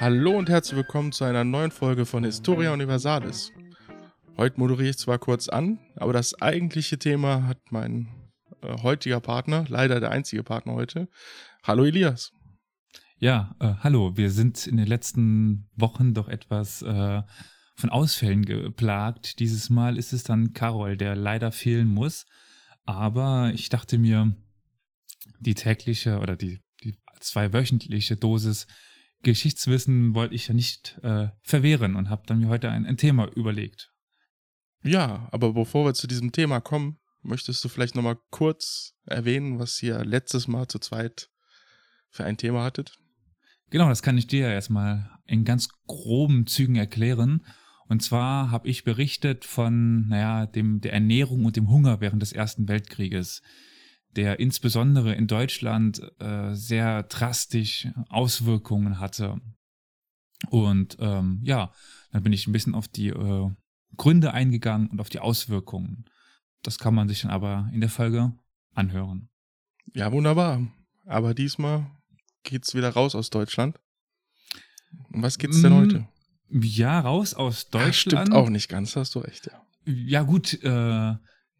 Hallo und herzlich willkommen zu einer neuen Folge von Historia Universalis. Heute moderiere ich zwar kurz an, aber das eigentliche Thema hat mein äh, heutiger Partner, leider der einzige Partner heute. Hallo Elias. Ja, äh, hallo. Wir sind in den letzten Wochen doch etwas äh, von Ausfällen geplagt. Dieses Mal ist es dann Carol, der leider fehlen muss. Aber ich dachte mir, die tägliche oder die, die zweiwöchentliche Dosis Geschichtswissen wollte ich ja nicht äh, verwehren und habe dann mir heute ein, ein Thema überlegt. Ja, aber bevor wir zu diesem Thema kommen, möchtest du vielleicht nochmal kurz erwähnen, was ihr letztes Mal zu zweit für ein Thema hattet? Genau, das kann ich dir ja erstmal in ganz groben Zügen erklären. Und zwar habe ich berichtet von, naja, dem, der Ernährung und dem Hunger während des Ersten Weltkrieges, der insbesondere in Deutschland äh, sehr drastisch Auswirkungen hatte. Und ähm, ja, dann bin ich ein bisschen auf die äh, Gründe eingegangen und auf die Auswirkungen. Das kann man sich dann aber in der Folge anhören. Ja, wunderbar. Aber diesmal geht's wieder raus aus Deutschland. Um was geht's denn mm, heute? Ja, raus aus Deutschland. Ja, stimmt auch nicht ganz, hast du recht, ja. Ja, gut, äh,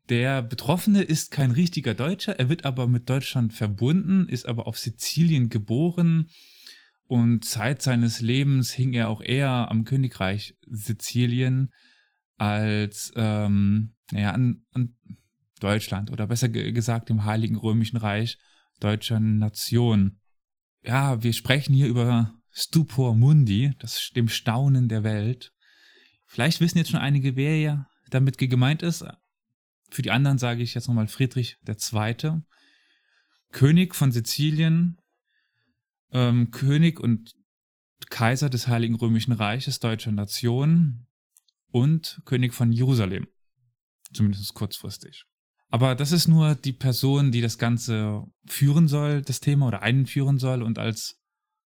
der Betroffene ist kein richtiger Deutscher, er wird aber mit Deutschland verbunden, ist aber auf Sizilien geboren und Zeit seines Lebens hing er auch eher am Königreich Sizilien als ähm, naja, an, an Deutschland oder besser gesagt dem Heiligen Römischen Reich deutscher Nation ja, wir sprechen hier über Stupor Mundi, das dem Staunen der Welt. Vielleicht wissen jetzt schon einige, wer ja damit gemeint ist. Für die anderen sage ich jetzt nochmal Friedrich II., König von Sizilien, ähm, König und Kaiser des Heiligen Römischen Reiches deutscher Nation und König von Jerusalem. Zumindest kurzfristig. Aber das ist nur die Person, die das Ganze führen soll, das Thema oder einführen soll und als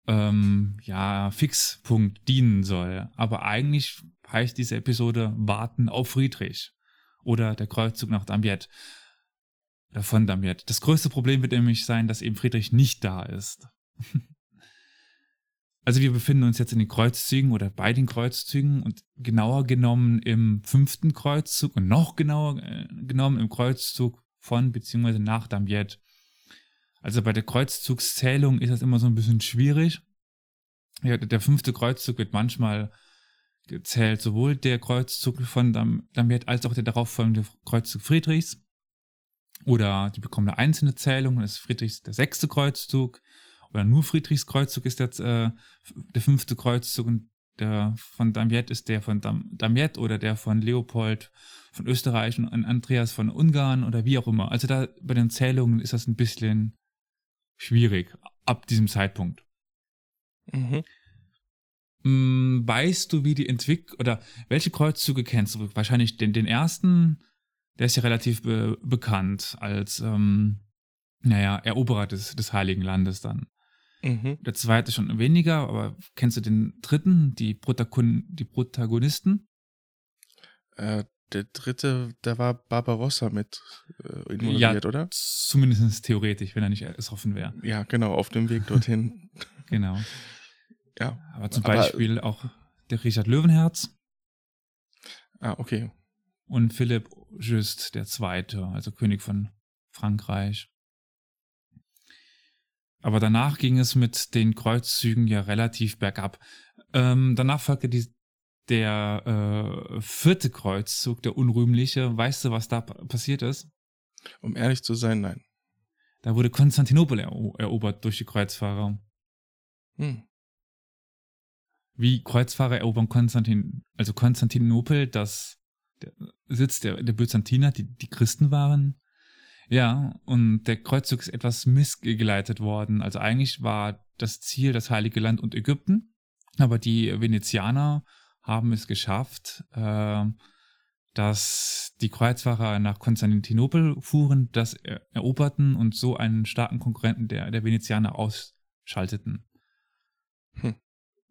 ähm, ja Fixpunkt dienen soll. Aber eigentlich heißt diese Episode Warten auf Friedrich oder der Kreuzzug nach Damiette. Oder äh, von Damiette. Das größte Problem wird nämlich sein, dass eben Friedrich nicht da ist. Also wir befinden uns jetzt in den Kreuzzügen oder bei den Kreuzzügen und genauer genommen im fünften Kreuzzug und noch genauer äh, genommen im Kreuzzug von bzw. nach Damiette. Also bei der Kreuzzugszählung ist das immer so ein bisschen schwierig. Der fünfte Kreuzzug wird manchmal gezählt, sowohl der Kreuzzug von Damiette als auch der darauffolgende Kreuzzug Friedrichs. Oder die bekommen eine einzelne Zählung, das ist Friedrichs der sechste Kreuzzug oder nur Friedrichs Kreuzzug ist jetzt äh, der fünfte Kreuzzug und der von Damiette ist der von Dam Damiette oder der von Leopold von Österreich und Andreas von Ungarn oder wie auch immer. Also da bei den Zählungen ist das ein bisschen schwierig ab diesem Zeitpunkt. Mhm. Hm, weißt du, wie die Entwicklung oder welche Kreuzzüge kennst du? Wahrscheinlich den, den ersten, der ist ja relativ be bekannt als, ähm, naja, Eroberer des, des Heiligen Landes dann. Mhm. Der zweite schon weniger, aber kennst du den dritten, die, Protagon die Protagonisten? Äh, der dritte, da war Barbarossa mit äh, involviert, ja, oder? Zumindest theoretisch, wenn er nicht ersoffen wäre. Ja, genau, auf dem Weg dorthin. genau. Ja. Aber zum aber, Beispiel auch der Richard Löwenherz. Ah, okay. Und Philipp Just, der Zweite, also König von Frankreich. Aber danach ging es mit den Kreuzzügen ja relativ bergab. Ähm, danach folgte die, der äh, vierte Kreuzzug, der unrühmliche. Weißt du, was da passiert ist? Um ehrlich zu sein, nein. Da wurde Konstantinopel ero erobert durch die Kreuzfahrer. Hm. Wie Kreuzfahrer erobern Konstantin, also Konstantinopel, das der Sitz der, der Byzantiner, die, die Christen waren, ja, und der Kreuzzug ist etwas missgeleitet worden. Also eigentlich war das Ziel das Heilige Land und Ägypten, aber die Venezianer haben es geschafft, äh, dass die Kreuzfahrer nach Konstantinopel fuhren, das eroberten und so einen starken Konkurrenten der, der Venezianer ausschalteten. Hm.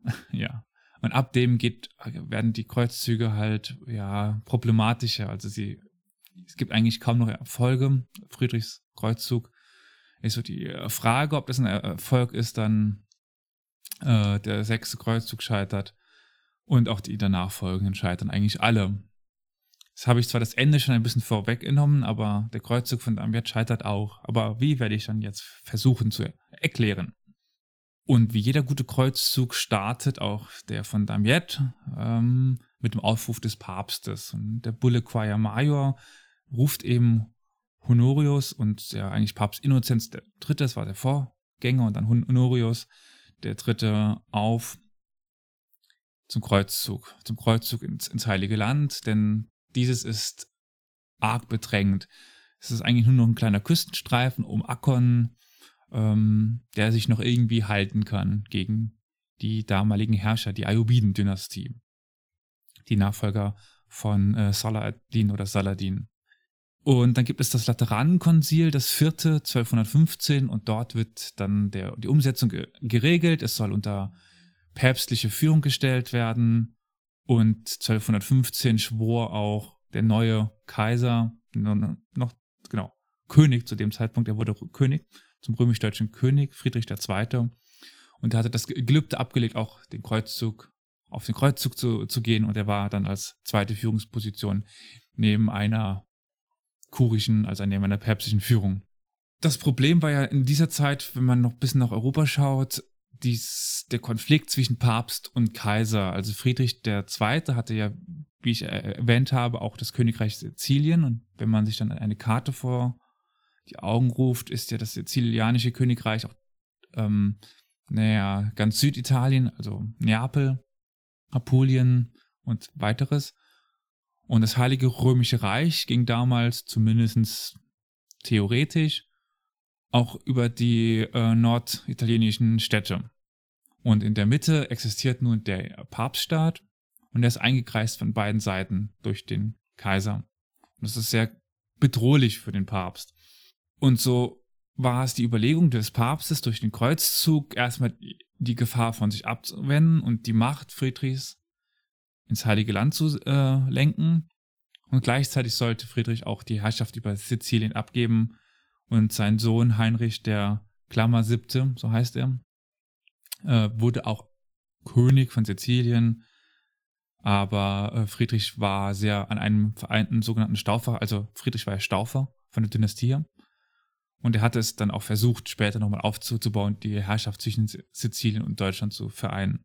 Ja. Und ab dem geht, werden die Kreuzzüge halt, ja, problematischer. Also sie es gibt eigentlich kaum noch Erfolge. Friedrichs Kreuzzug ist so die äh, Frage, ob das ein Erfolg ist, dann Äh, der sechste Kreuzzug scheitert und auch die danach folgenden scheitern eigentlich alle. Das habe ich zwar das Ende schon ein bisschen vorweggenommen, aber der Kreuzzug von Damiet scheitert auch. Aber wie werde ich dann jetzt versuchen zu erklären? Und wie jeder gute Kreuzzug startet auch der von Damiet ähm, mit dem Aufruf des Papstes. Und der Bulle Quia Major ruft eben Honorius und ja eigentlich Papst Innozenz der Dritte, das war der Vorgänger, und dann Honorius der Dritte auf zum Kreuzzug, zum Kreuzzug ins, ins Heilige Land, denn dieses ist arg bedrängt. Es ist eigentlich nur noch ein kleiner Küstenstreifen um Akkon, ähm, der sich noch irgendwie halten kann gegen die damaligen Herrscher, die Ayubiden-Dynastie. Die Nachfolger von äh, Saladin oder Saladin. Und dann gibt es das Lateranenkonzil, das vierte, 1215, und dort wird dann der, die Umsetzung geregelt. Es soll unter päpstliche Führung gestellt werden. Und 1215 schwor auch der neue Kaiser, noch, genau, König zu dem Zeitpunkt, er wurde König, zum römisch-deutschen König, Friedrich II. Und er hatte das Gelübde abgelegt, auch den Kreuzzug, auf den Kreuzzug zu, zu gehen. Und er war dann als zweite Führungsposition neben einer kurischen, also neben einer päpstlichen Führung. Das Problem war ja in dieser Zeit, wenn man noch ein bisschen nach Europa schaut, dies, der Konflikt zwischen Papst und Kaiser. Also Friedrich II. hatte ja, wie ich erwähnt habe, auch das Königreich Sizilien. Und wenn man sich dann eine Karte vor die Augen ruft, ist ja das sizilianische Königreich auch, ähm, naja, ganz Süditalien, also Neapel, Apulien und weiteres. Und das Heilige Römische Reich ging damals zumindest theoretisch auch über die äh, norditalienischen Städte. Und in der Mitte existiert nun der Papststaat und der ist eingekreist von beiden Seiten durch den Kaiser. Und das ist sehr bedrohlich für den Papst. Und so war es die Überlegung des Papstes durch den Kreuzzug erstmal die Gefahr von sich abzuwenden und die Macht Friedrichs ins Heilige Land zu äh, lenken. Und gleichzeitig sollte Friedrich auch die Herrschaft über Sizilien abgeben und sein Sohn Heinrich der Klammer siebte, so heißt er, äh, wurde auch König von Sizilien, aber äh, Friedrich war sehr an einem vereinten sogenannten Staufer, also Friedrich war ja Staufer von der Dynastie und er hatte es dann auch versucht, später nochmal aufzubauen, die Herrschaft zwischen Sizilien und Deutschland zu vereinen.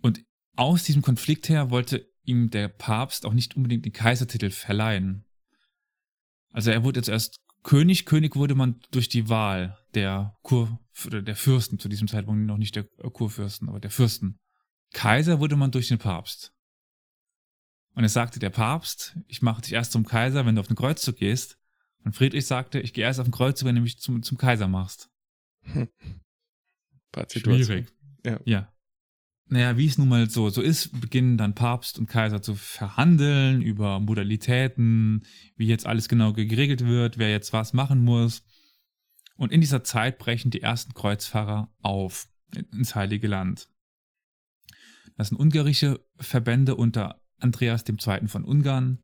Und aus diesem Konflikt her wollte ihm der Papst auch nicht unbedingt den Kaisertitel verleihen. Also er wurde jetzt erst König. König wurde man durch die Wahl der Kur, der Fürsten, zu diesem Zeitpunkt noch nicht der Kurfürsten, aber der Fürsten. Kaiser wurde man durch den Papst. Und es sagte der Papst, ich mache dich erst zum Kaiser, wenn du auf den Kreuzzug gehst. Und Friedrich sagte, ich gehe erst auf den Kreuzzug, wenn du mich zum, zum Kaiser machst. Hm. Schwierig. Ja. ja. Naja, wie es nun mal so, so ist, beginnen dann Papst und Kaiser zu verhandeln über Modalitäten, wie jetzt alles genau geregelt wird, wer jetzt was machen muss. Und in dieser Zeit brechen die ersten Kreuzfahrer auf ins Heilige Land. Das sind ungarische Verbände unter Andreas II. von Ungarn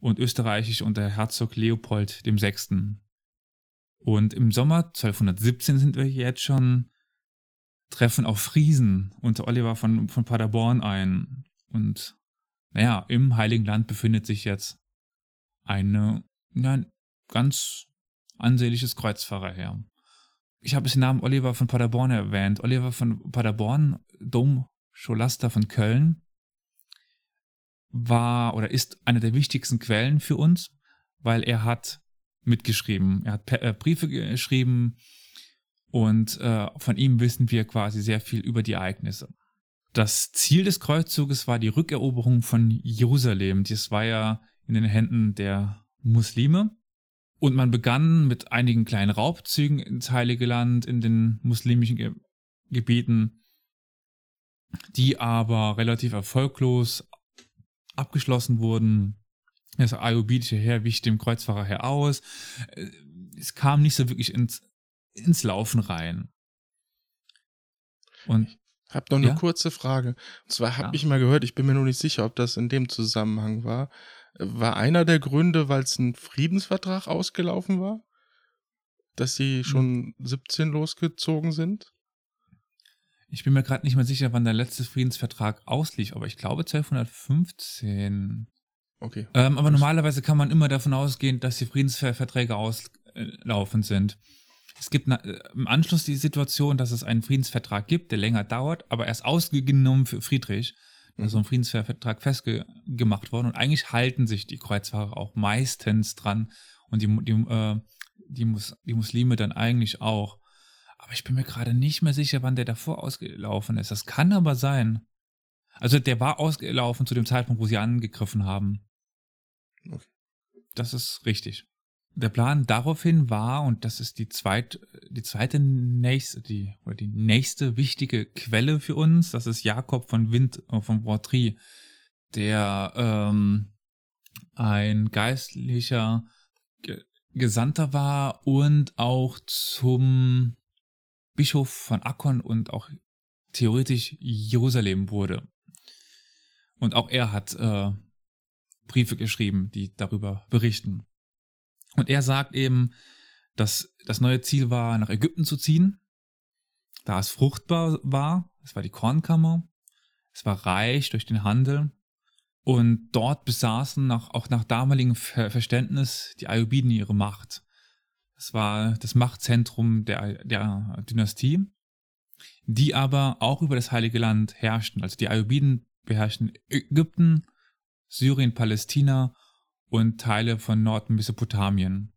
und österreichisch unter Herzog Leopold VI. Und im Sommer 1217 sind wir jetzt schon treffen auch Friesen unter Oliver von, von Paderborn ein. Und naja, im Heiligen Land befindet sich jetzt eine, ja, ein ganz ansehnliches Kreuzfahrerheer. Ich habe den Namen Oliver von Paderborn erwähnt. Oliver von Paderborn, Domscholaster von Köln, war oder ist eine der wichtigsten Quellen für uns, weil er hat mitgeschrieben. Er hat äh, Briefe geschrieben, und äh, von ihm wissen wir quasi sehr viel über die Ereignisse. Das Ziel des Kreuzzuges war die Rückeroberung von Jerusalem. Dies war ja in den Händen der Muslime. Und man begann mit einigen kleinen Raubzügen ins Heilige Land, in den muslimischen Ge Gebieten, die aber relativ erfolglos abgeschlossen wurden. Das ayubidische Heer wich dem Kreuzfahrer Heer aus. Äh, es kam nicht so wirklich ins ins Laufen rein. Und ich habe noch eine ja? kurze Frage. Und zwar habe ja. ich mal gehört, ich bin mir nur nicht sicher, ob das in dem Zusammenhang war. War einer der Gründe, weil es ein Friedensvertrag ausgelaufen war? Dass sie hm. schon hm. 17 losgezogen sind? Ich bin mir gerade nicht mehr sicher, wann der letzte Friedensvertrag auslief, aber ich glaube 1215. Okay. Ähm, aber normalerweise kann man immer davon ausgehen, dass die Friedensverträge auslaufen sind. Es gibt äh, im Anschluss die Situation, dass es einen Friedensvertrag gibt, der länger dauert, aber erst ausgenommen für Friedrich. Da ist so ein Friedensvertrag festgemacht worden und eigentlich halten sich die Kreuzfahrer auch meistens dran und die, die, äh, die, Mus die Muslime dann eigentlich auch. Aber ich bin mir gerade nicht mehr sicher, wann der davor ausgelaufen ist. Das kann aber sein. Also der war ausgelaufen zu dem Zeitpunkt, wo sie angegriffen haben. Okay. Das ist richtig. Der Plan daraufhin war, und das ist die, zweit, die zweite nächste, die, oder die nächste wichtige Quelle für uns, das ist Jakob von Wind, äh, von Vortry, der ähm, ein geistlicher Ge Gesandter war und auch zum Bischof von Akkon und auch theoretisch Jerusalem wurde. Und auch er hat äh, Briefe geschrieben, die darüber berichten. Und er sagt eben, dass das neue Ziel war, nach Ägypten zu ziehen, da es fruchtbar war, es war die Kornkammer, es war reich durch den Handel und dort besaßen nach, auch nach damaligem Verständnis die Ayubiden ihre Macht. Es war das Machtzentrum der, der Dynastie, die aber auch über das Heilige Land herrschten. Also die Ayubiden beherrschten Ägypten, Syrien, Palästina und Teile von Nordmesopotamien.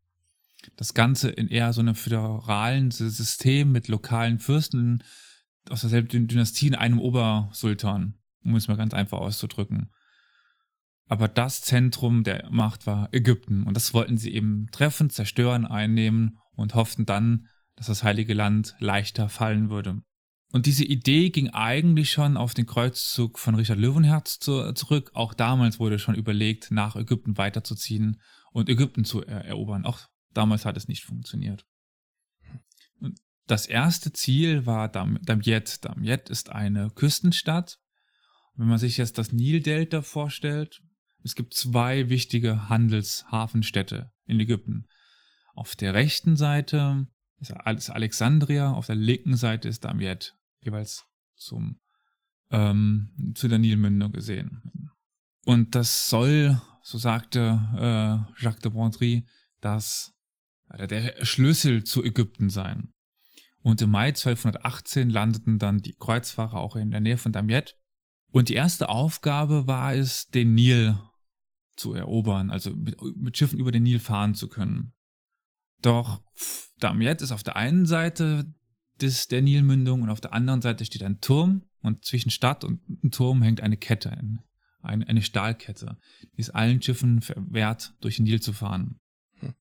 Das Ganze in eher so einem föderalen System mit lokalen Fürsten aus derselben Dynastie in einem Obersultan, um es mal ganz einfach auszudrücken. Aber das Zentrum der Macht war Ägypten und das wollten sie eben treffen, zerstören, einnehmen und hofften dann, dass das Heilige Land leichter fallen würde. Und diese Idee ging eigentlich schon auf den Kreuzzug von Richard Löwenherz zu, zurück. Auch damals wurde schon überlegt, nach Ägypten weiterzuziehen und Ägypten zu er erobern. Auch damals hat es nicht funktioniert. Und das erste Ziel war Dam Damiet. Damiet ist eine Küstenstadt. wenn man sich jetzt das Nildelta vorstellt, es gibt zwei wichtige Handelshafenstädte in Ägypten. Auf der rechten Seite ist Alexandria, auf der linken Seite ist Damiet jeweils zum, ähm, zu der Nilmündung gesehen. Und das soll, so sagte äh, Jacques de Bondry, das äh, der Schlüssel zu Ägypten sein. Und im Mai 1218 landeten dann die Kreuzfahrer auch in der Nähe von Damiet. Und die erste Aufgabe war es, den Nil zu erobern, also mit, mit Schiffen über den Nil fahren zu können. Doch Damiet ist auf der einen Seite des, der Nilmündung und auf der anderen Seite steht ein Turm und zwischen Stadt und Turm hängt eine Kette, eine, eine Stahlkette, die es allen Schiffen verwehrt, durch den Nil zu fahren. Hm.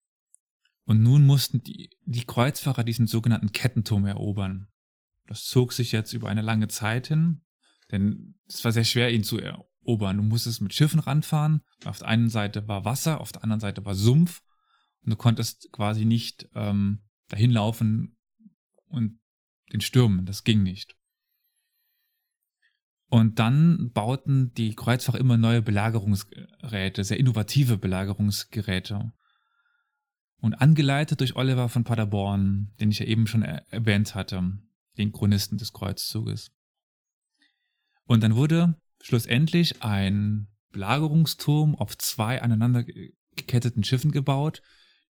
Und nun mussten die, die Kreuzfahrer diesen sogenannten Kettenturm erobern. Das zog sich jetzt über eine lange Zeit hin, denn es war sehr schwer, ihn zu erobern. Du musstest mit Schiffen ranfahren. Auf der einen Seite war Wasser, auf der anderen Seite war Sumpf. Und du konntest quasi nicht ähm, dahin laufen und den Stürmen. Das ging nicht. Und dann bauten die Kreuzfahrer immer neue Belagerungsgeräte, sehr innovative Belagerungsgeräte. Und angeleitet durch Oliver von Paderborn, den ich ja eben schon erwähnt hatte, den Chronisten des Kreuzzuges. Und dann wurde schlussendlich ein Belagerungsturm auf zwei aneinander geketteten Schiffen gebaut,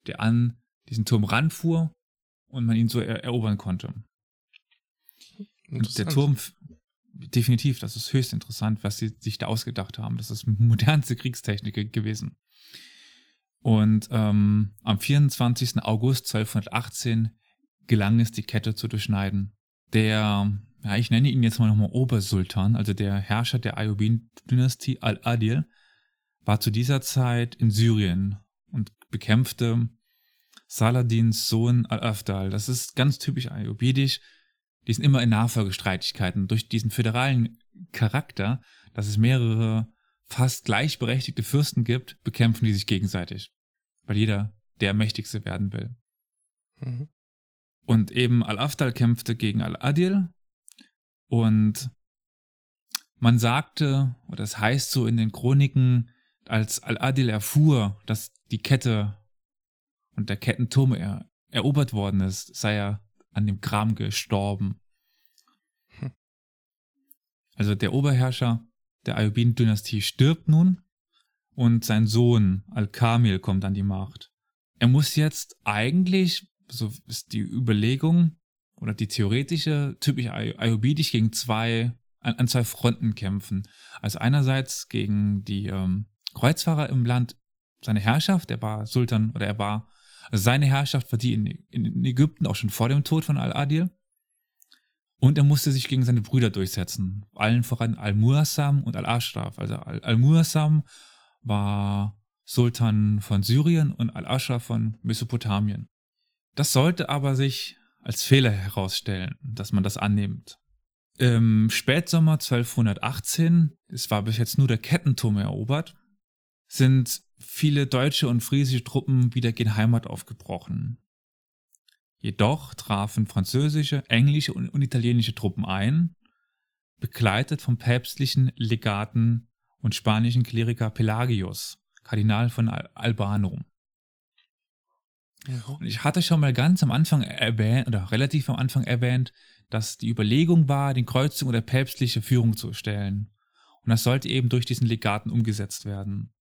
der an diesen Turm ranfuhr und man ihn so erobern konnte. Und der Turm, definitiv, das ist höchst interessant, was sie sich da ausgedacht haben. Das ist modernste Kriegstechnik gewesen. Und ähm, am 24. August 1218 gelang es, die Kette zu durchschneiden. Der, ja, ich nenne ihn jetzt mal nochmal Obersultan, also der Herrscher der Ayubin-Dynastie Al-Adil, war zu dieser Zeit in Syrien und bekämpfte Saladins Sohn Al-Afdal. Das ist ganz typisch ayubidisch die sind immer in Nachfolgestreitigkeiten. Durch diesen föderalen Charakter, dass es mehrere fast gleichberechtigte Fürsten gibt, bekämpfen die sich gegenseitig. Weil jeder der Mächtigste werden will. Mhm. Und eben Al-Afdal kämpfte gegen Al-Adil und man sagte, oder es das heißt so in den Chroniken, als Al-Adil erfuhr, dass die Kette und der Kettenturm er, erobert worden ist, sei er an dem Kram gestorben. Hm. Also der Oberherrscher der Ayyubiden-Dynastie stirbt nun und sein Sohn Al-Kamil kommt an die Macht. Er muss jetzt eigentlich, so ist die Überlegung oder die theoretische, typisch Ayyubidisch gegen zwei, an, an, zwei Fronten kämpfen. Also einerseits gegen die ähm, Kreuzfahrer im Land, seine Herrschaft, er war Sultan oder er war, also seine Herrschaft war die in, in Ägypten auch schon vor dem Tod von Al-Adil. Und er musste sich gegen seine Brüder durchsetzen. Allen voran Al-Muassam und Al-Ashraf. Also Al-Muassam war Sultan von Syrien und Al-Ashraf von Mesopotamien. Das sollte aber sich als Fehler herausstellen, dass man das annimmt. Im Spätsommer 1218, es war bis jetzt nur der Kettenturm erobert, sind viele deutsche und friesische Truppen wieder gen Heimat aufgebrochen. Jedoch trafen französische, englische und, italienische Truppen ein, begleitet vom päpstlichen Legaten und spanischen Kleriker Pelagius, Kardinal von Al Albanum. Und ich hatte schon mal ganz am Anfang erwähnt, oder relativ am Anfang erwähnt, dass die Überlegung war, den Kreuzung oder päpstliche Führung zu stellen. Und das sollte eben durch diesen Legaten umgesetzt werden.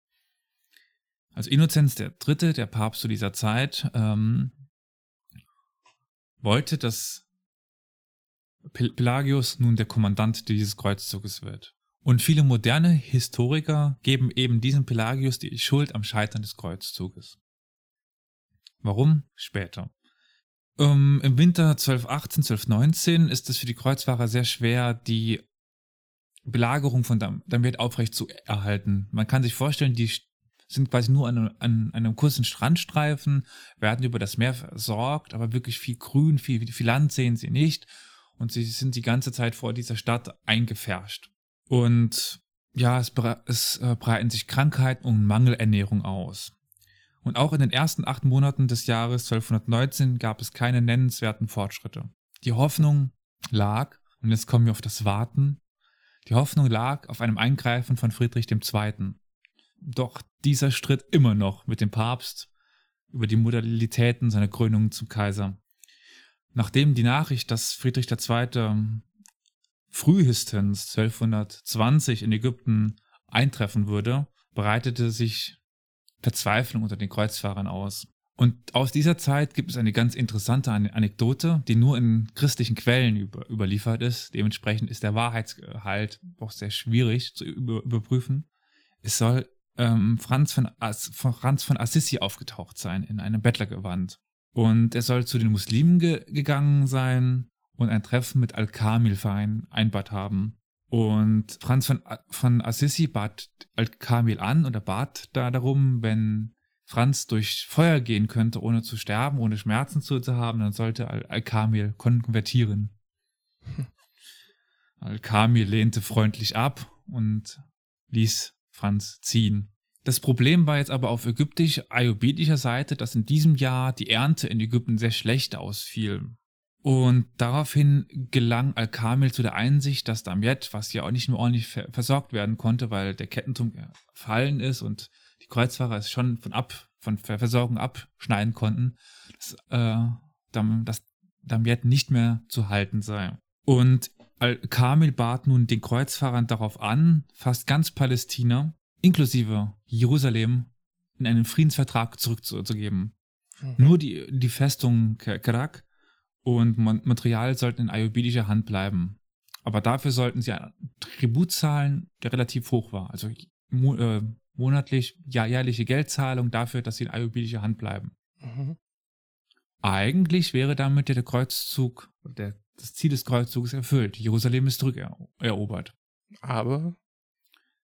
Also Innozenz III., der Papst zu dieser Zeit, ähm, wollte, dass Pelagius nun der Kommandant dieses Kreuzzuges wird. Und viele moderne Historiker geben eben diesem Pelagius die Schuld am Scheitern des Kreuzzuges. Warum? Später. Ähm, Im Winter 1218, 1219 ist es für die Kreuzfahrer sehr schwer, die Belagerung von Damiet aufrecht zu erhalten. Man kann sich vorstellen, die sind quasi nur an, an, einem kurzen Strandstreifen, werden über das Meer versorgt, aber wirklich viel Grün, viel, viel Land sehen sie nicht. Und sie sind die ganze Zeit vor dieser Stadt eingefärscht. Und ja, es, es äh, breiten sich Krankheiten und Mangelernährung aus. Und auch in den ersten acht Monaten des Jahres 1219 gab es keine nennenswerten Fortschritte. Die Hoffnung lag, und jetzt kommen wir auf das Warten, die Hoffnung lag auf einem Eingreifen von Friedrich II. Doch dieser stritt immer noch mit dem Papst über die Modalitäten seiner Krönung zum Kaiser. Nachdem die Nachricht, dass Friedrich II. frühestens 1220 in Ägypten eintreffen würde, breitete sich Verzweiflung unter den Kreuzfahrern aus. Und aus dieser Zeit gibt es eine ganz interessante Anekdote, die nur in christlichen Quellen über, überliefert ist. Dementsprechend ist der Wahrheitsgehalt auch sehr schwierig zu über, überprüfen. Es soll ähm, Franz, von As Franz von Assisi aufgetaucht sein in einem Bettlergewand. Und er soll zu den Muslimen ge gegangen sein und ein Treffen mit Al-Kamil vereinbart haben. Und Franz von, von Assisi bat Al-Kamil an oder bat da darum, wenn Franz durch Feuer gehen könnte, ohne zu sterben, ohne Schmerzen zu, zu haben, dann sollte Al-Kamil konvertieren. Al-Kamil lehnte freundlich ab und ließ Franz ziehen. Das Problem war jetzt aber auf ägyptisch-ayubidischer Seite, dass in diesem Jahr die Ernte in Ägypten sehr schlecht ausfiel. Und daraufhin gelang Al-Kamil zu der Einsicht, dass Damiet, was ja auch nicht mehr ordentlich versorgt werden konnte, weil der Kettenturm gefallen ist und die Kreuzfahrer es schon von ab, von Versorgung abschneiden konnten, dass, äh, dass Damiet nicht mehr zu halten sei. Und Al-Kamil bat nun den Kreuzfahrern darauf an, fast ganz Palästina, inklusive Jerusalem, in einen Friedensvertrag zurückzugeben. Mhm. Nur die, die Festung Kerak und Montreal sollten in ayubidischer Hand bleiben. Aber dafür sollten sie einen Tribut zahlen, der relativ hoch war. Also äh, monatlich, ja, jährliche Geldzahlung dafür, dass sie in ayubidischer Hand bleiben. Mhm. Eigentlich wäre damit der Kreuzzug, der das Ziel des Kreuzzuges erfüllt. Jerusalem ist zurückerobert. Aber?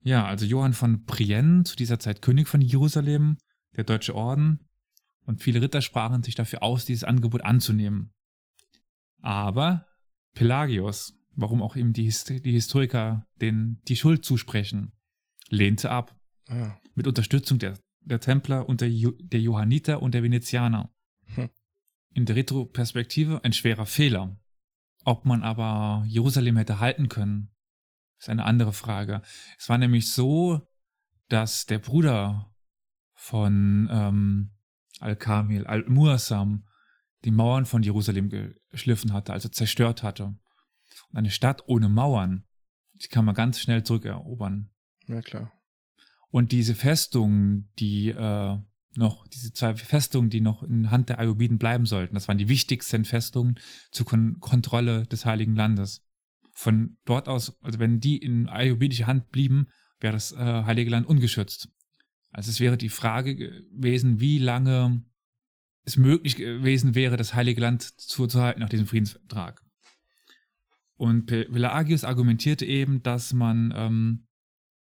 Ja, also Johann von Brienne, zu dieser Zeit König von Jerusalem, der Deutsche Orden und viele Ritter sprachen sich dafür aus, dieses Angebot anzunehmen. Aber Pelagius, warum auch ihm die, Hist die Historiker den, die Schuld zusprechen, lehnte ab. Ja. Mit Unterstützung der, der Templer und der, der Johanniter und der Venezianer. Hm. In der Retroperspektive ein schwerer Fehler. Ob man aber Jerusalem hätte halten können, ist eine andere Frage. Es war nämlich so, dass der Bruder von ähm, Al-Kamil, Al-Muassam, die Mauern von Jerusalem geschliffen hatte, also zerstört hatte. Und eine Stadt ohne Mauern die kann man ganz schnell zurückerobern. Ja, klar. Und diese Festungen, die äh, noch, diese zwei Festungen, die noch in Hand der Ayubiden bleiben sollten, das waren die wichtigsten Festungen zur Kon Kontrolle des Heiligen Landes. Von dort aus, also wenn die in ayubidischer Hand blieben, wäre das äh, Heilige Land ungeschützt. Also es wäre die Frage gewesen, wie lange es möglich gewesen wäre, das Heilige Land zu, zu halten nach diesem Friedensvertrag. Und Pelagius argumentierte eben, dass man, ähm,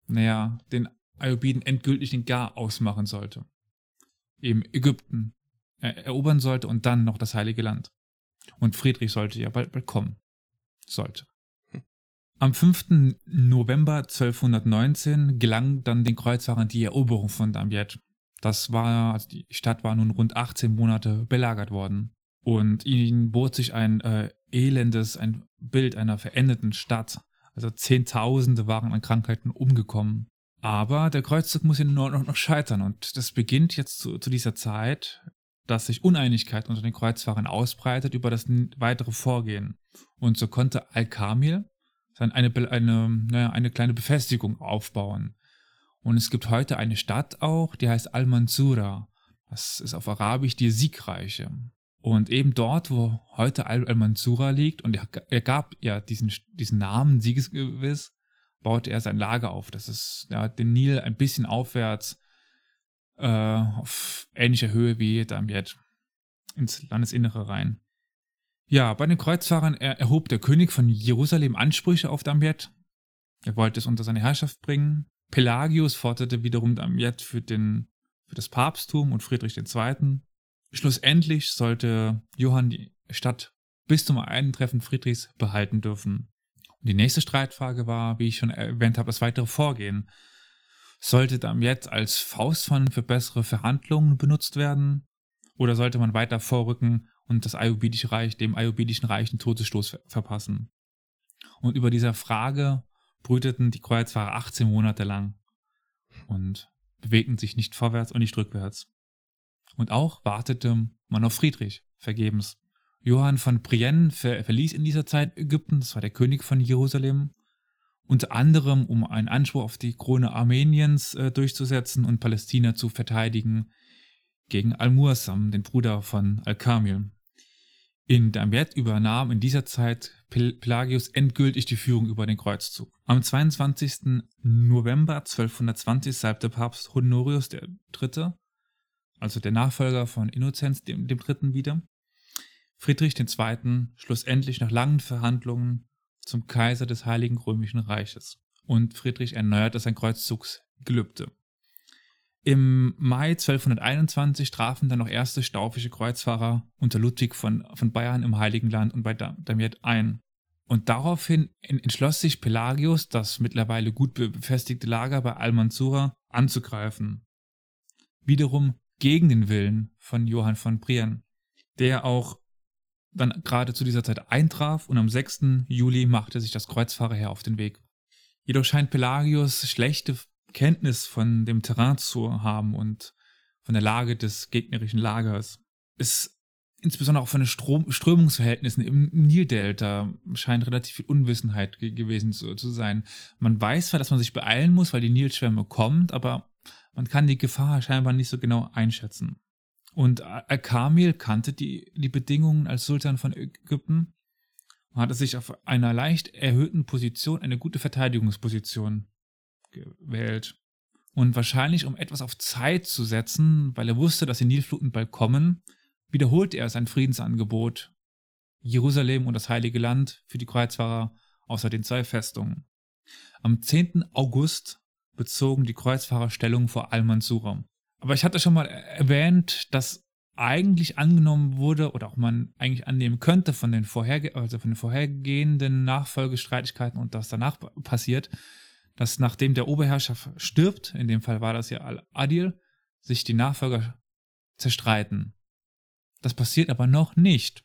naja, den Ayubiden endgültig den Gar ausmachen sollte. Eben Ägypten erobern sollte und dann noch das Heilige Land. Und Friedrich sollte ja bald, bald kommen. Sollte. Am 5. November 1219 gelang dann den Kreuzfahrern die Eroberung von Damiette. Das war, also die Stadt war nun rund 18 Monate belagert worden. Und ihnen bot sich ein äh, elendes, ein Bild einer verendeten Stadt. Also Zehntausende waren an Krankheiten umgekommen. Aber der Kreuzzug muss ja nur noch, noch scheitern und das beginnt jetzt zu, zu dieser Zeit, dass sich Uneinigkeit unter den Kreuzfahrern ausbreitet über das weitere Vorgehen. Und so konnte Al-Kamil eine, eine, eine, eine kleine Befestigung aufbauen. Und es gibt heute eine Stadt auch, die heißt Al-Mansura. Das ist auf Arabisch die Siegreiche. Und eben dort, wo heute Al-Mansura liegt, und er, gab ja diesen, diesen Namen Siegesgewiss, baute er sein Lager auf. Das ist ja, den Nil ein bisschen aufwärts, äh, auf ähnlicher Höhe wie Damiet, ins Landesinnere rein. Ja, bei den Kreuzfahrern er, erhob der König von Jerusalem Ansprüche auf Damiet. Er wollte es unter seine Herrschaft bringen. Pelagius forderte wiederum Damiet für, den, für das Papsttum und Friedrich II. Schlussendlich sollte Johann die Stadt bis zum Eintreffen Friedrichs behalten dürfen. Und die nächste Streitfrage war, wie ich schon erwähnt habe, das weitere Vorgehen. Sollte jetzt als Faustpfand für bessere Verhandlungen benutzt werden? Oder sollte man weiter vorrücken und das Ayubidische Reich, dem Ayubidischen Reich einen Todesstoß verpassen? Und über dieser Frage brüteten die Kreuzfahrer 18 Monate lang und bewegten sich nicht vorwärts und nicht rückwärts. Und auch wartete man auf Friedrich, vergebens. Johann von Brienne ver verließ in dieser Zeit Ägypten, das war der König von Jerusalem, unter anderem um einen Anspruch auf die Krone Armeniens äh, durchzusetzen und Palästina zu verteidigen gegen Al-Muassam, den Bruder von Al-Kamil. In Damiet übernahm in dieser Zeit Pelagius endgültig die Führung über den Kreuzzug. Am 22. November 1220 salbte Papst Honorius III also der Nachfolger von Innozenz dem, dem Dritten wieder, Friedrich II. schlussendlich nach langen Verhandlungen zum Kaiser des Heiligen Römischen Reiches und Friedrich erneuerte sein Kreuzzugsgelübde. Im Mai 1221 trafen dann noch erste staufische Kreuzfahrer unter Ludwig von, von Bayern im Heiligen Land und bei Damiet ein. Und daraufhin entschloss sich Pelagius, das mittlerweile gut befestigte Lager bei Al-Mansura anzugreifen. Wiederum gegen den Willen von Johann von Brienne, der auch dann gerade zu dieser Zeit eintraf und am 6. Juli machte sich das Kreuzfahrerheer auf den Weg. Jedoch scheint Pelagius schlechte Kenntnis von dem Terrain zu haben und von der Lage des gegnerischen Lagers. Es insbesondere auch von den Strom Strömungsverhältnissen im Nildelta scheint relativ viel Unwissenheit ge gewesen zu, zu, sein. Man weiß zwar, dass man sich beeilen muss, weil die Nilschwemme kommt, aber man kann die Gefahr scheinbar nicht so genau einschätzen. Und Al-Kamil kannte die, die Bedingungen als Sultan von Ägypten und hatte sich auf einer leicht erhöhten Position eine gute Verteidigungsposition gewählt. Und wahrscheinlich, um etwas auf Zeit zu setzen, weil er wusste, dass die Nilfluten bald kommen, wiederholte er sein Friedensangebot Jerusalem und das Heilige Land für die Kreuzfahrer außer den zwei Festungen. Am 10. August bezogen die Kreuzfahrer Stellung vor Al-Mansura. Aber ich hatte schon mal erwähnt, dass eigentlich angenommen wurde oder auch man eigentlich annehmen könnte von den, vorherge also von den vorhergehenden Nachfolgestreitigkeiten und das danach passiert, dass nachdem der Oberherrscher stirbt, in dem Fall war das ja Al-Adil, sich die Nachfolger zerstreiten. Das passiert aber noch nicht.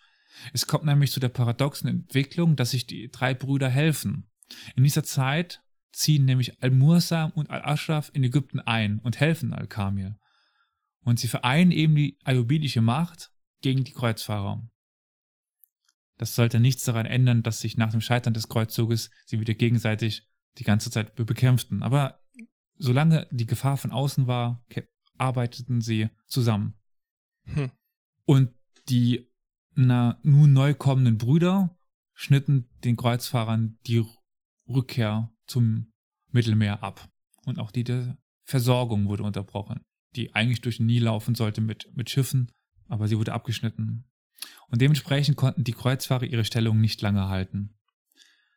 Es kommt nämlich zu der paradoxen Entwicklung, dass sich die drei Brüder helfen. In dieser Zeit ziehen nämlich Al-Mursam und Al-Ashraf in Ägypten ein und helfen Al-Kamil. Und sie vereinen eben die ayubidische Macht gegen die Kreuzfahrer. Das sollte nichts daran ändern, dass sich nach dem Scheitern des Kreuzzuges sie wieder gegenseitig die ganze Zeit be bekämpften. Aber solange die Gefahr von außen war, arbeiteten sie zusammen. Hm. Und die na, nun neu kommenden Brüder schnitten den Kreuzfahrern die Rückkehr zum Mittelmeer ab. Und auch die der Versorgung wurde unterbrochen, die eigentlich durch den Nil laufen sollte mit, mit Schiffen, aber sie wurde abgeschnitten. Und dementsprechend konnten die Kreuzfahrer ihre Stellung nicht lange halten.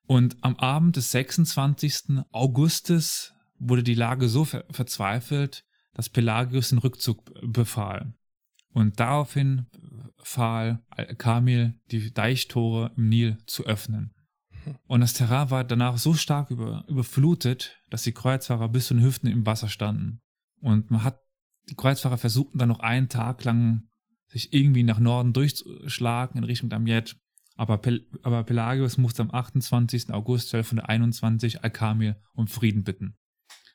Und am Abend des 26. Augustes wurde die Lage so ver verzweifelt, dass Pelagius den Rückzug befahl. Und daraufhin fahl Al-Kamil die Deichtore im Nil zu öffnen. Und das Terrain war danach so stark über, überflutet, dass die Kreuzfahrer bis zu den Hüften im Wasser standen. Und man hat, die Kreuzfahrer versuchten dann noch einen Tag lang sich irgendwie nach Norden durchzuschlagen in Richtung Damiette. Aber, Pel aber Pelagius musste am 28. August 1221 Al-Kamil um Frieden bitten.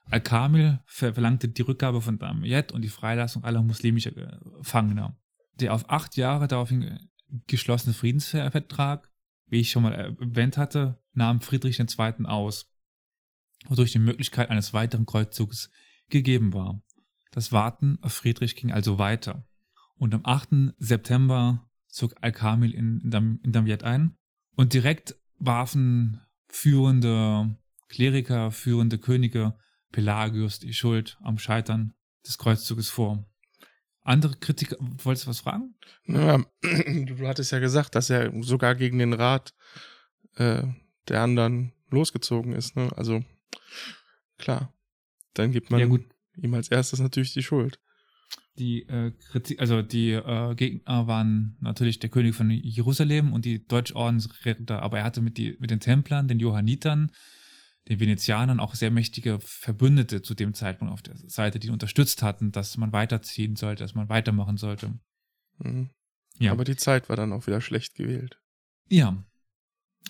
Al-Kamil ver verlangte die Rückgabe von Damiette und die Freilassung aller muslimischer Gefangener. Der auf acht Jahre daraufhin geschlossene Friedensvertrag, wie ich schon mal erwähnt hatte, nahm Friedrich II. aus, wodurch die Möglichkeit eines weiteren Kreuzzugs gegeben war. Das Warten auf Friedrich ging also weiter. Und am 8. September zog Al-Kamil in, in, Dam in Damiette ein und direkt warfen führende Kleriker, führende Könige Pelagius die Schuld am Scheitern des Kreuzzuges vor. Andere Kritiker, wolltest du was fragen? Naja, du hattest ja gesagt, dass er sogar gegen den Rat äh, der anderen losgezogen ist. Ne? Also klar, dann gibt man Ja, ihm als erstes natürlich die Schuld. Die äh, Kritik, also die äh, Gegner waren natürlich der König von Jerusalem und die Deutschordensritter, aber er hatte mit, die, mit den Templern, den Johannitern, den Venezianern auch sehr mächtige Verbündete zu dem Zeitpunkt auf der Seite, die ihn unterstützt hatten, dass man weiterziehen sollte, dass man weitermachen sollte. Mhm. Ja. Aber die Zeit war dann auch wieder schlecht gewählt. Ja.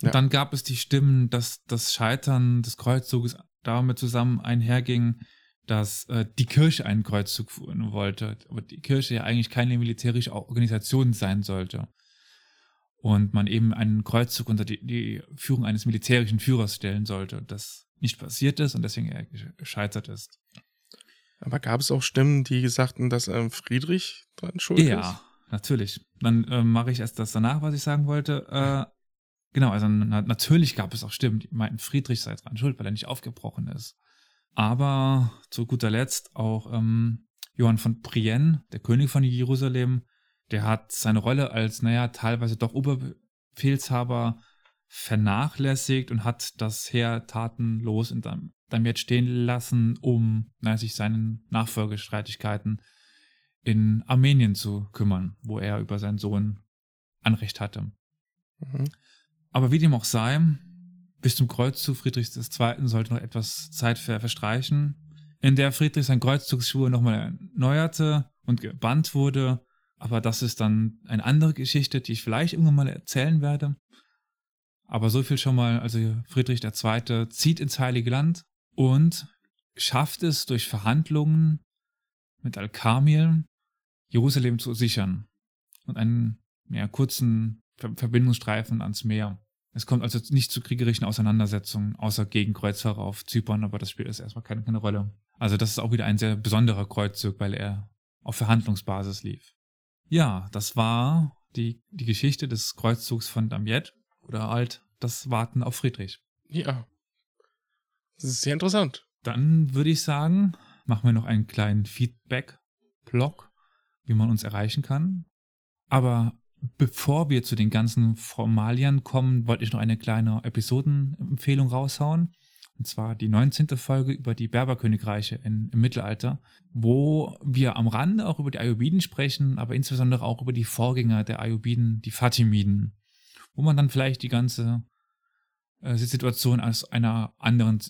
Ja. Und dann gab es die Stimmen, dass das Scheitern des Kreuzzuges damit zusammen einherging, dass äh, die Kirche einen Kreuzzug führen wollte, aber die Kirche ja eigentlich keine militärische Organisation sein sollte. Und man eben einen Kreuzzug unter die, die Führung eines militärischen Führers stellen sollte. Das nicht passiert ist und deswegen er gescheitert ist. Aber gab es auch Stimmen, die sagten, dass ähm, Friedrich dran schuld ist? Ja, natürlich. Dann äh, mache ich erst das danach, was ich sagen wollte. Äh, genau, also na, natürlich gab es auch Stimmen, die meinten, Friedrich sei dran schuld, weil er nicht aufgebrochen ist. Aber zu guter Letzt auch ähm, Johann von Brienne, der König von Jerusalem, der hat seine Rolle als, naja, teilweise doch Oberbefehlshaber vernachlässigt und hat das Heer tatenlos in Dam Damiette stehen lassen, um naja, sich seinen Nachfolgestreitigkeiten in Armenien zu kümmern, wo er über seinen Sohn Anrecht hatte. Mhm. Aber wie dem auch sei, bis zum Kreuzzug Friedrichs II. sollte noch etwas Zeit ver verstreichen, in der Friedrich seine Kreuzzugsschuhe nochmal erneuerte und gebannt wurde. Aber das ist dann eine andere Geschichte, die ich vielleicht irgendwann mal erzählen werde. Aber so viel schon mal, also Friedrich II. zieht ins Heilige Land und schafft es durch Verhandlungen mit Al-Kamil, Jerusalem zu sichern und einen ja, kurzen Ver Verbindungsstreifen ans Meer. Es kommt also nicht zu kriegerischen Auseinandersetzungen, außer gegen Kreuzfahrer auf Zypern, aber das spielt erstmal keine, keine Rolle. Also das ist auch wieder ein sehr besonderer Kreuzzug, weil er auf Verhandlungsbasis lief. Ja, das war die, die Geschichte des Kreuzzugs von Damiette oder halt das Warten auf Friedrich. Ja. Das ist sehr interessant. Dann würde ich sagen, machen wir noch einen kleinen Feedback-Blog, wie man uns erreichen kann. Aber bevor wir zu den ganzen Formalien kommen, wollte ich noch eine kleine Episodenempfehlung raushauen. Und zwar die 19. Folge über die Berberkönigreiche in, im Mittelalter, wo wir am Rande auch über die Ayubiden sprechen, aber insbesondere auch über die Vorgänger der Ayubiden, die Fatimiden, wo man dann vielleicht die ganze äh, Situation aus einer anderen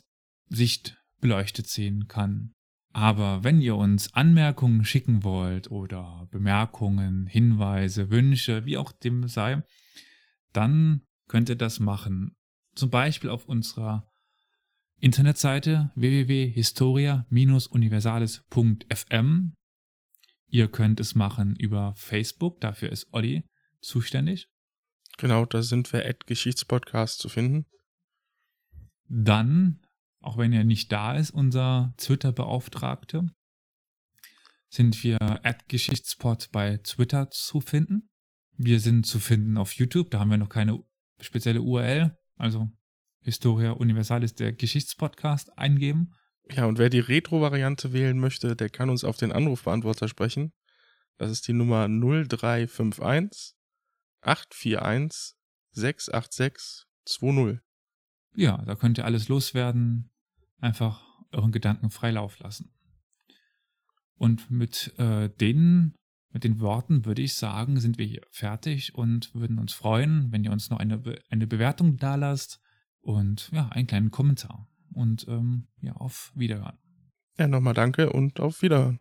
Sicht beleuchtet sehen kann. Aber wenn ihr uns Anmerkungen schicken wollt oder Bemerkungen, Hinweise, Wünsche, wie auch dem sei, dann könnt ihr das machen. Zum Beispiel auf unserer Internetseite www.historia-universales.fm. Ihr könnt es machen über Facebook, dafür ist Olli zuständig. Genau, da sind wir at Geschichtspodcast zu finden. Dann auch wenn er nicht da ist, unser Twitter-Beauftragte, sind wir at Geschichtspot bei Twitter zu finden. Wir sind zu finden auf YouTube, da haben wir noch keine spezielle URL, also Historia Universalis, der Geschichtspodcast, eingeben. Ja, und wer die Retro-Variante wählen möchte, der kann uns auf den Anrufbeantworter sprechen. Das ist die Nummer 0351 841 686 20. Ja, da könnt ihr alles loswerden. Einfach euren Gedanken frei Lauf lassen. Und mit äh, denen, mit den Worten würde ich sagen, sind wir hier fertig und würden uns freuen, wenn ihr uns noch eine, Be eine Bewertung da lasst und ja, einen kleinen Kommentar. Und ähm, ja, auf Wiederhören. Ja, nochmal danke und auf Wiederhören.